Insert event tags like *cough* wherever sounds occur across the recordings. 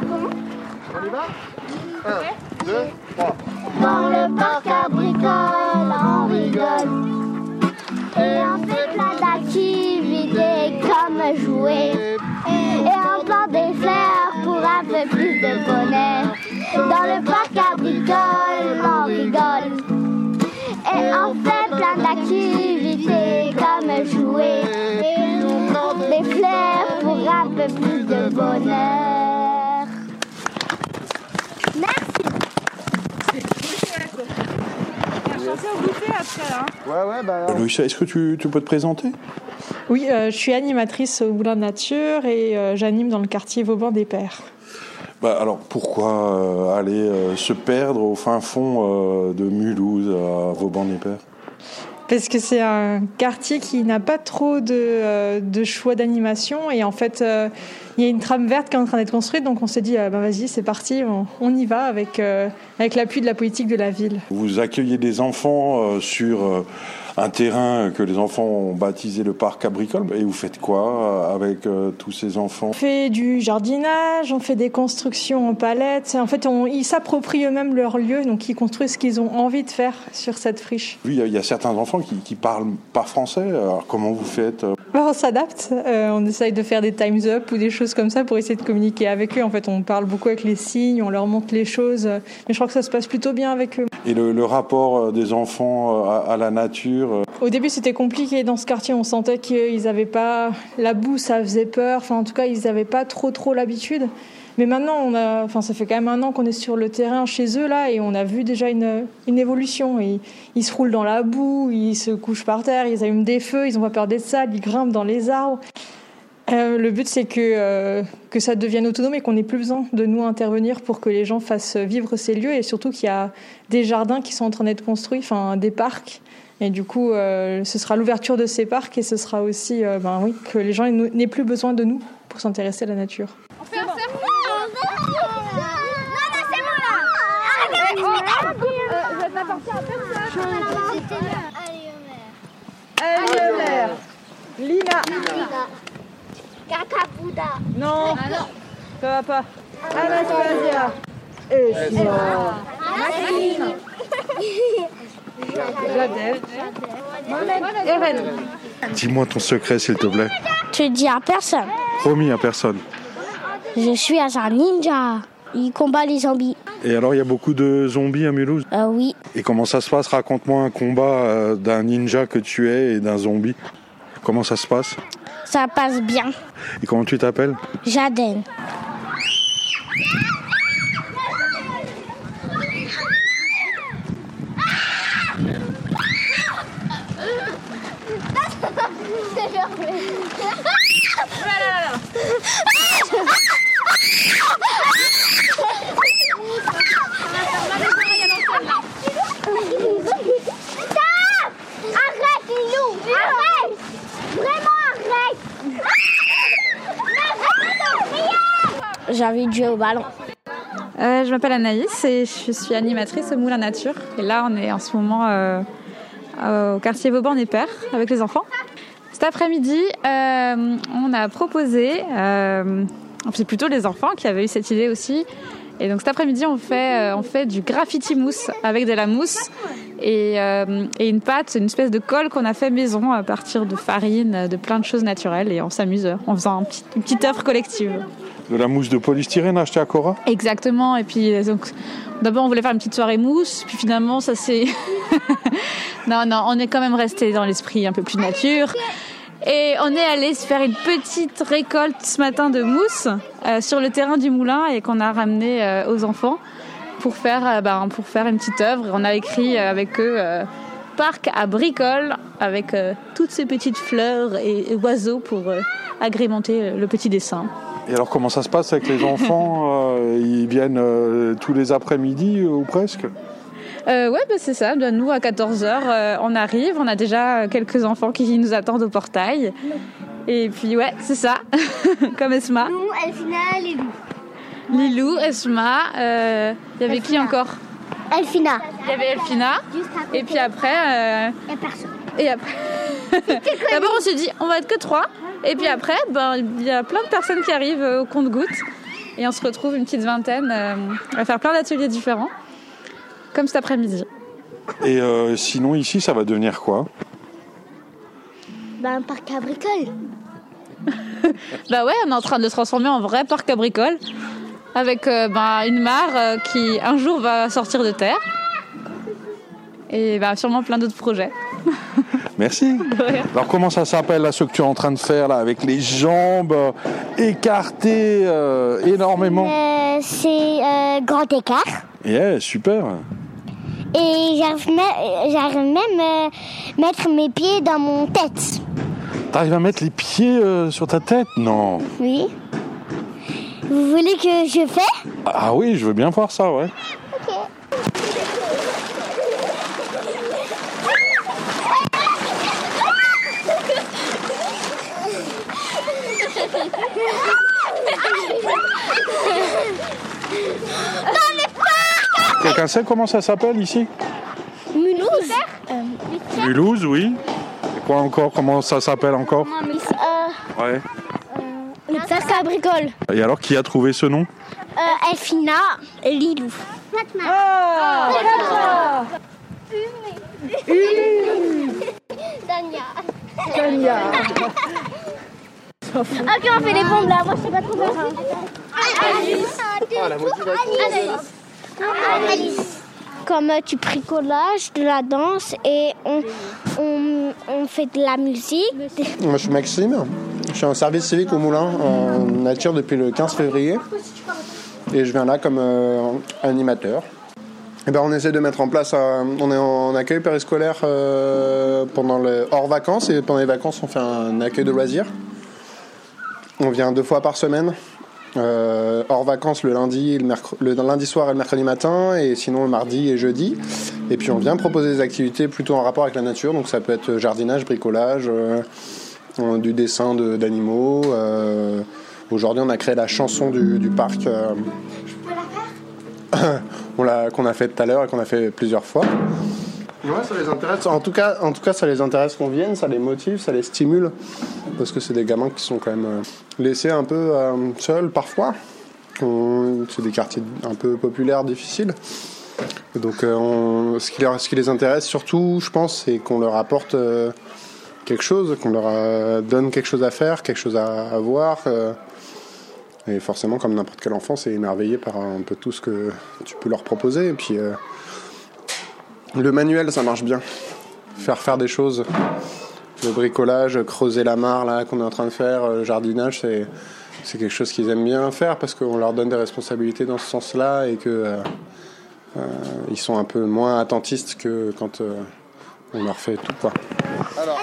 On y va. Dans le parc agricole, on rigole. Et on fait plein d'activités comme jouer. Et on plante des fleurs pour un peu plus de bonheur. Dans le parc agricole, on rigole. Et on fait plein d'activités comme jouer. Et on plante des fleurs pour un peu plus de bonheur. Merci. Ouais, ouais, bah. Louisa, est-ce que tu, tu peux te présenter? Oui, euh, je suis animatrice au Moulin de Nature et euh, j'anime dans le quartier Vauban des Pères. bah, Alors, pourquoi euh, aller euh, se perdre au fin fond euh, de Mulhouse à Vauban-des-Pères? Parce que c'est un quartier qui n'a pas trop de, euh, de choix d'animation et en fait, euh, il y a une trame verte qui est en train d'être construite, donc on s'est dit, bah, vas-y, c'est parti, on, on y va avec, avec l'appui de la politique de la ville. Vous accueillez des enfants sur un terrain que les enfants ont baptisé le parc agricole. Et vous faites quoi euh, avec euh, tous ces enfants? On fait du jardinage, on fait des constructions en palettes. En fait, on, ils s'approprient eux-mêmes leur lieu, donc ils construisent ce qu'ils ont envie de faire sur cette friche. Oui, il y a- il y a certains enfants qui, qui parlent pas français. Alors, comment vous faites euh? Alors, on s'adapte, euh, on essaye de faire des times up ou des choses comme ça pour essayer de communiquer avec eux. En fait, on parle beaucoup avec les signes, on leur montre les choses, mais je crois que ça se passe plutôt bien avec eux. Et le, rapport euh, des enfants euh, à, la nature euh, Au début, c'était compliqué dans ce quartier. On sentait qu'ils n'avaient pas la boue, ça faisait peur. Enfin, en tout cas, ils n'avaient pas trop trop l'habitude. Mais maintenant, enfin, ça fait quand même un an qu'on est sur le terrain chez eux là, et on a vu déjà une, une évolution. Ils, se roulent dans la boue, ils se couchent par terre, ils allument des feux, ils ont pas peur d'être sales, ils grimpent dans les arbres. Euh, le but, c'est que, euh, que ça devienne autonome et qu'on n'ait plus besoin de nous intervenir pour que les gens fassent vivre ces lieux et surtout qu'il y a des jardins qui sont en train d'être construits, enfin des parcs. Et du coup, euh, ce sera l'ouverture de ces parcs et ce sera aussi euh, ben, oui, que les gens n'aient plus besoin de nous pour s'intéresser à la nature. Allez, Omer. Lina Cacapuda. Non Ça va pas Anastasia Et Jadel Eren Dis-moi ton secret, s'il te plaît. Tu dis à personne. Promis à personne. Je suis un ninja. Il combat les zombies. Et alors, il y a beaucoup de zombies à Mulhouse? Euh, oui. Et comment ça se passe? Raconte-moi un combat euh, d'un ninja que tu es et d'un zombie. Comment ça se passe? Ça passe bien. Et comment tu t'appelles Jaden. J'avais joué au ballon. Euh, je m'appelle Anaïs et je suis animatrice au Moulin Nature. Et là, on est en ce moment euh, au quartier Vauban-des-Pères avec les enfants. Cet après-midi, euh, on a proposé, euh, c'est plutôt les enfants qui avaient eu cette idée aussi. Et donc cet après-midi, on fait, euh, du graffiti mousse avec de la mousse et, euh, et une pâte, une espèce de colle qu'on a fait maison à partir de farine, de plein de choses naturelles. Et on s'amuse en faisant une petite œuvre collective. De la mousse de polystyrène achetée à Cora Exactement. Et puis, euh, donc, d'abord, on voulait faire une petite soirée mousse. Puis finalement, ça c'est. *laughs* non, non, on est quand même resté dans l'esprit un peu plus nature. Et on est allé se faire une petite récolte ce matin de mousse euh, sur le terrain du moulin et qu'on a ramené euh, aux enfants pour faire, ben, pour faire une petite œuvre. On a écrit avec eux Parc à bricole avec toutes ces petites fleurs et, oiseaux pour agrémenter le petit dessin. Et alors, comment ça se passe avec les enfants *laughs* Euh, Ils viennent euh, tous les après-midi euh, ou presque? Euh, ouais, bah, c'est ça. Bah, nous, à 14h, on arrive. On a déjà quelques enfants qui nous attendent au portail. Et puis, ouais, c'est ça. *laughs* Comme Esma. Nous, Elfina, Lilou. Lilou, Esma. euh, Il y avait qui Elfina. encore? Elfina. Il y avait Elfina. Et puis après... euh, Et personne. et après... *laughs* D'abord, on s'est dit, on va être que trois. Et puis après, ben, il y a plein de personnes qui arrivent euh, au compte-gouttes. Et on se retrouve une petite vingtaine à faire plein d'ateliers différents, comme cet après-midi. Et sinon, ici, ça va devenir quoi? Ben, Un parc à bricoles. *laughs* bah ouais, on est en train de le transformer en vrai parc à bricoles avec ben, une mare qui un jour va sortir de terre et bah, sûrement plein d'autres projets. Merci. Alors comment ça s'appelle là ce que tu es en train de faire là avec les jambes euh, écartées euh, énormément euh, C'est grand écart. Yeah, super. Et j'arrive même à mettre mes pieds dans mon tête. T'arrives à mettre les pieds sur ta tête? Non. Oui. Vous voulez que je fais? Ah oui, je veux bien voir ça, ouais. Sait comment ça s'appelle ici Mulhouse. Euh, Mulhouse, oui. Et quoi encore Comment ça s'appelle encore euh, Ouais. Euh, le parc à bricole. Et alors, qui a trouvé ce nom euh, Elfina et Lilou. Ah, ah Dania. Dania. ok, on fait les bombes là. Moi, je sais pas trop. Alice. Ah, la motivation. Alice. Comme tu bricolages, de la danse et on, on, fait de la musique. Moi, je suis Maxime. Je suis en service civique au Moulin en nature depuis le 15 février. Et je viens là comme euh, animateur. Et ben, on essaie de mettre en place, euh, on est en accueil périscolaire euh, pendant hors vacances et pendant les vacances on fait un accueil de loisirs. On vient deux fois par semaine euh, hors vacances le lundi, le, lundi soir et le mercredi matin, et sinon le mardi et jeudi. Et puis on vient proposer des activités plutôt en rapport avec la nature, donc ça peut être jardinage, bricolage, euh, du dessin d'animaux. Euh, aujourd'hui on a créé la chanson du, parc. *coughs* qu'on a fait tout à l'heure et qu'on a fait plusieurs fois. Ouais, ça les intéresse. En tout cas, en tout cas, ça les intéresse qu'on vienne, ça les motive, ça les stimule, parce que c'est des gamins qui sont quand même euh, laissés un peu euh, seuls parfois. C'est des quartiers un peu populaires, difficiles. Donc, euh, ce, qui les intéresse surtout, je pense, c'est qu'on leur apporte quelque chose, qu'on leur donne quelque chose à faire, quelque chose à, à voir. et forcément, comme n'importe quel enfant, c'est émerveillé par un peu tout ce que tu peux leur proposer. Et puis le manuel, ça marche bien. Faire faire des choses. Le bricolage, creuser la mare là qu'on est en train de faire, le jardinage, c'est c'est quelque chose qu'ils aiment bien faire parce qu'on leur donne des responsabilités dans ce sens-là et que euh, euh, ils sont un peu moins attentistes que quand euh, on leur fait tout quoi. Alors.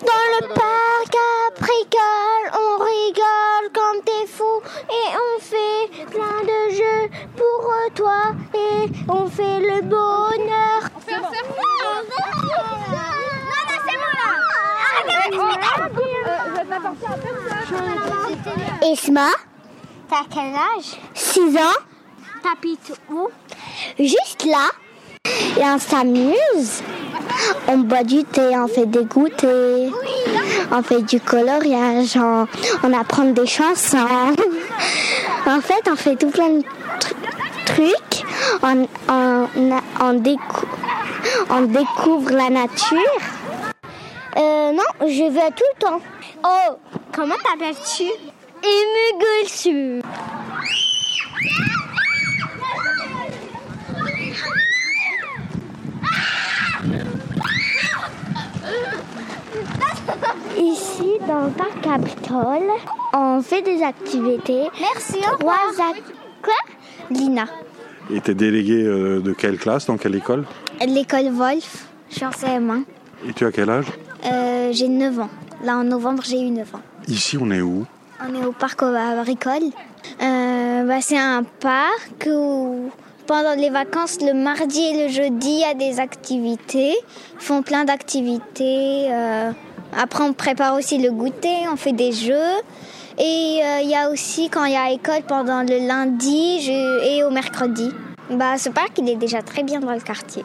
Dans le parc à bricole, on rigole comme t'es fou et on fait plein de jeux pour toi et on fait le bonheur. On fait un Isma, t'as quel âge? 6 ans. T'habites où? Juste là. Et on s'amuse. On boit du thé, on fait des goûters, on fait du coloriage, on, apprend des chansons. En fait, on fait tout plein de trucs. On, on, découvre la nature. Euh, non, je vais tout le temps. Oh, comment t'appelles-tu? Emugulsu. Ici, dans le parc Capitole, on fait des activités. Merci, Trois Quoi? Lina. Et t'es déléguée euh, de quelle classe, dans quelle école? L'école Wolf, je suis en CM1. Et tu as quel âge? Euh, J'ai 9 ans. Là, en novembre, j'ai eu 9 ans. Ici, on est où? On est au parc agricole. Euh, bah, c'est un parc où pendant les vacances, le mardi et le jeudi, il y a des activités. Ils font plein d'activités. Euh, après, on prépare aussi le goûter, on fait des jeux. Et euh, il y a aussi quand il y a école pendant le lundi et au mercredi. Bah, ce parc, il est déjà très bien dans le quartier.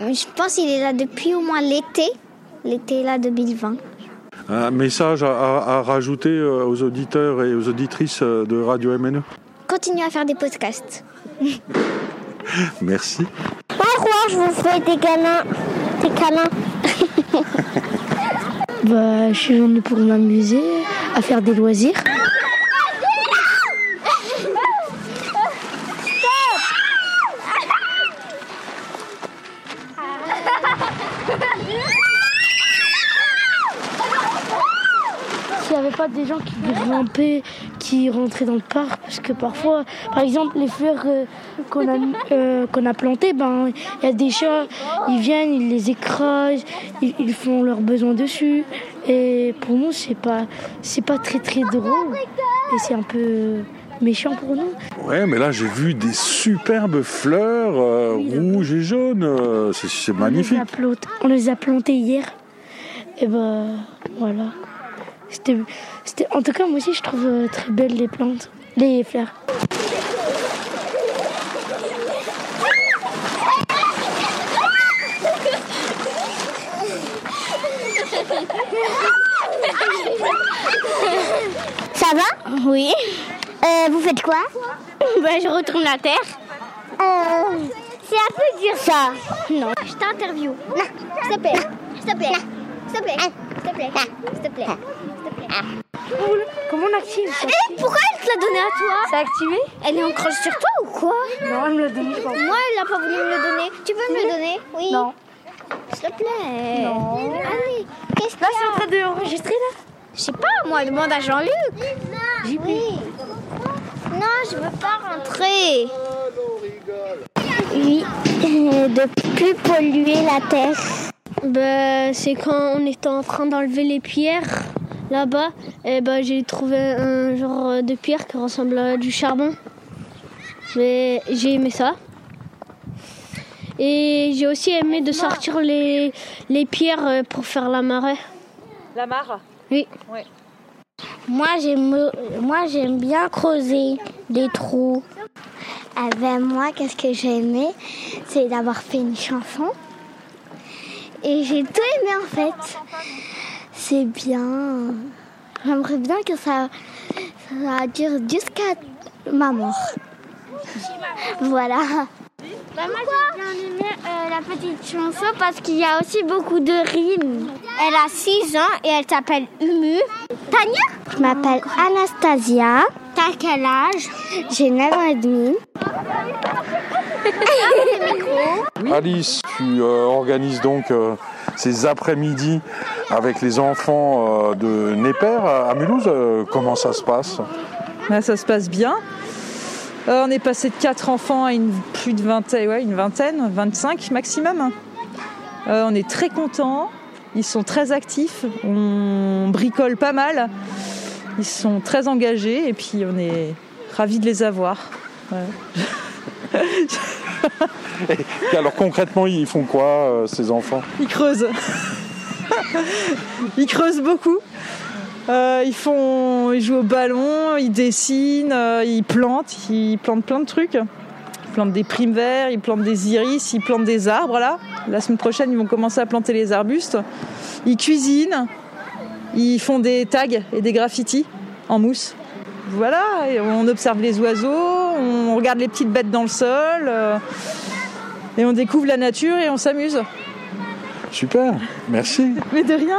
Je pense qu'il est là depuis au moins l'été, l'été là 2020. Un message à, rajouter euh, aux auditeurs et aux auditrices de Radio MNE continuez à faire des podcasts. *laughs* Merci. Au revoir, je vous fais des câlins. Des câlins. *laughs* bah, je suis venue pour m'amuser, à faire des loisirs. *laughs* avait pas des gens qui grimpaient, qui rentraient dans le parc, parce que parfois, par exemple, les fleurs euh, qu'on a, euh, qu'on a plantées, ben, il y a des chats, ils viennent, ils les écrasent, ils, ils font leurs besoins dessus. Et pour nous, c'est pas, c'est pas très très drôle. Et c'est un peu méchant pour nous. Ouais, mais là j'ai vu des superbes fleurs euh, rouges et jaunes. euh, c'est- c'est On magnifique. les a plantés- On les a plantées hier. Et ben voilà. C'était, c'était, en tout cas, moi aussi, je trouve euh, très belles les plantes, les fleurs. Ça va? Oui. Euh, vous faites quoi? Bah, Je retourne la terre. Euh, c'est un peu dur ça. Non. Je t'interview. Non, s'il te plaît. S'il te plaît. S'il te plaît. S'il te plaît. S'il te plaît. S'il te plaît. Comment on active ça Eh, pourquoi elle te l'a donné à toi C'est activé Elle est en croche sur toi ou quoi Non, elle me l'a donné, je pense. Moi, elle n'a pas voulu me le donner. Tu peux me le donner Oui. Non. S'il te plaît. Non. Allez. Qu'est-ce Là, qu'il y c'est en train d'enregistrer là Je sais pas, moi, demande à Jean-Luc. Oui. Non, je veux pas rentrer. Oui, *laughs* de plus polluer la terre. Ben, c'est quand on était en train d'enlever les pierres là-bas, et ben, j'ai trouvé un genre de pierre qui ressemble à du charbon. Mais j'ai aimé ça. Et j'ai aussi aimé de sortir les, les pierres pour faire la marée. La mare? Oui. Moi, j'aime, moi, j'aime bien creuser des trous. Ah ben, moi, qu'est-ce que j'ai aimé? C'est d'avoir fait une chanson. Et j'ai tout aimé en fait. C'est bien. J'aimerais bien que ça, dure jusqu'à ma mort. Voilà. Bah, moi, j'ai bien aimé euh, la petite chanson parce qu'il y a aussi beaucoup de rimes. Elle a 6 ans et elle s'appelle Umu. Tania? Je m'appelle Anastasia. T'as quel âge? J'ai 9 ans et demi. *laughs* Alice, tu euh, organises donc euh, ces après-midi avec les enfants euh, de Népère à Mulhouse. Euh, comment ça se passe? Là, ça se passe bien. Euh, on est passé de 4 enfants à une, plus de vingtaine, ouais, une vingtaine, 25 maximum. Euh, on est très contents. Ils sont très actifs. On bricole pas mal. Ils sont très engagés et puis on est ravis de les avoir. Ouais. *laughs* Et alors concrètement, ils font quoi euh, ces enfants? Ils creusent. *laughs* ils creusent beaucoup. Euh, ils jouent au ballon, ils dessinent, euh, ils plantent, ils plantent plein de trucs. Ils plantent des primes verts, ils plantent des iris, ils plantent des arbres là. La semaine prochaine, ils vont commencer à planter les arbustes. Ils cuisinent, ils font des tags et des graffitis en mousse. Voilà, on observe les oiseaux, on regarde les petites bêtes dans le sol, euh, et on découvre la nature et on s'amuse. Super, merci. Mais de rien.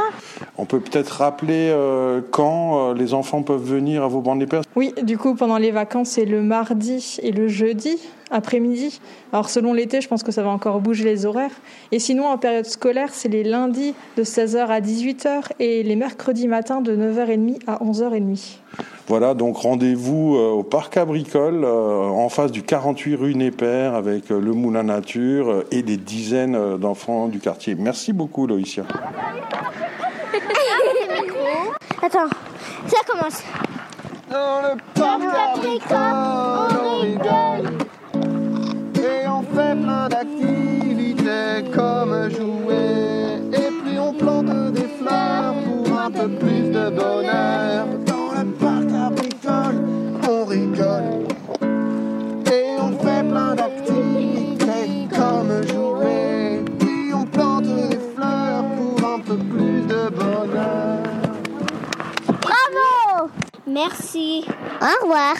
On peut peut-être rappeler euh, quand euh, les enfants peuvent venir à vos bancs Népère Oui, du coup, pendant les vacances, c'est le mardi et le jeudi après-midi. Alors, selon l'été, je pense que ça va encore bouger les horaires. Et sinon, en période scolaire, c'est les lundis de 16h à 18h et les mercredis matins de 9h30 à 11h30. Voilà, donc rendez-vous euh, au parc agricole euh, en face du 48 rue Népère avec euh, le moulin nature euh, et des dizaines euh, d'enfants du quartier. Merci beaucoup Loïcia. *laughs* Attends, ça commence. Dans le parc agricole, on rigole. Et on fait plein d'activités Merci. Au revoir.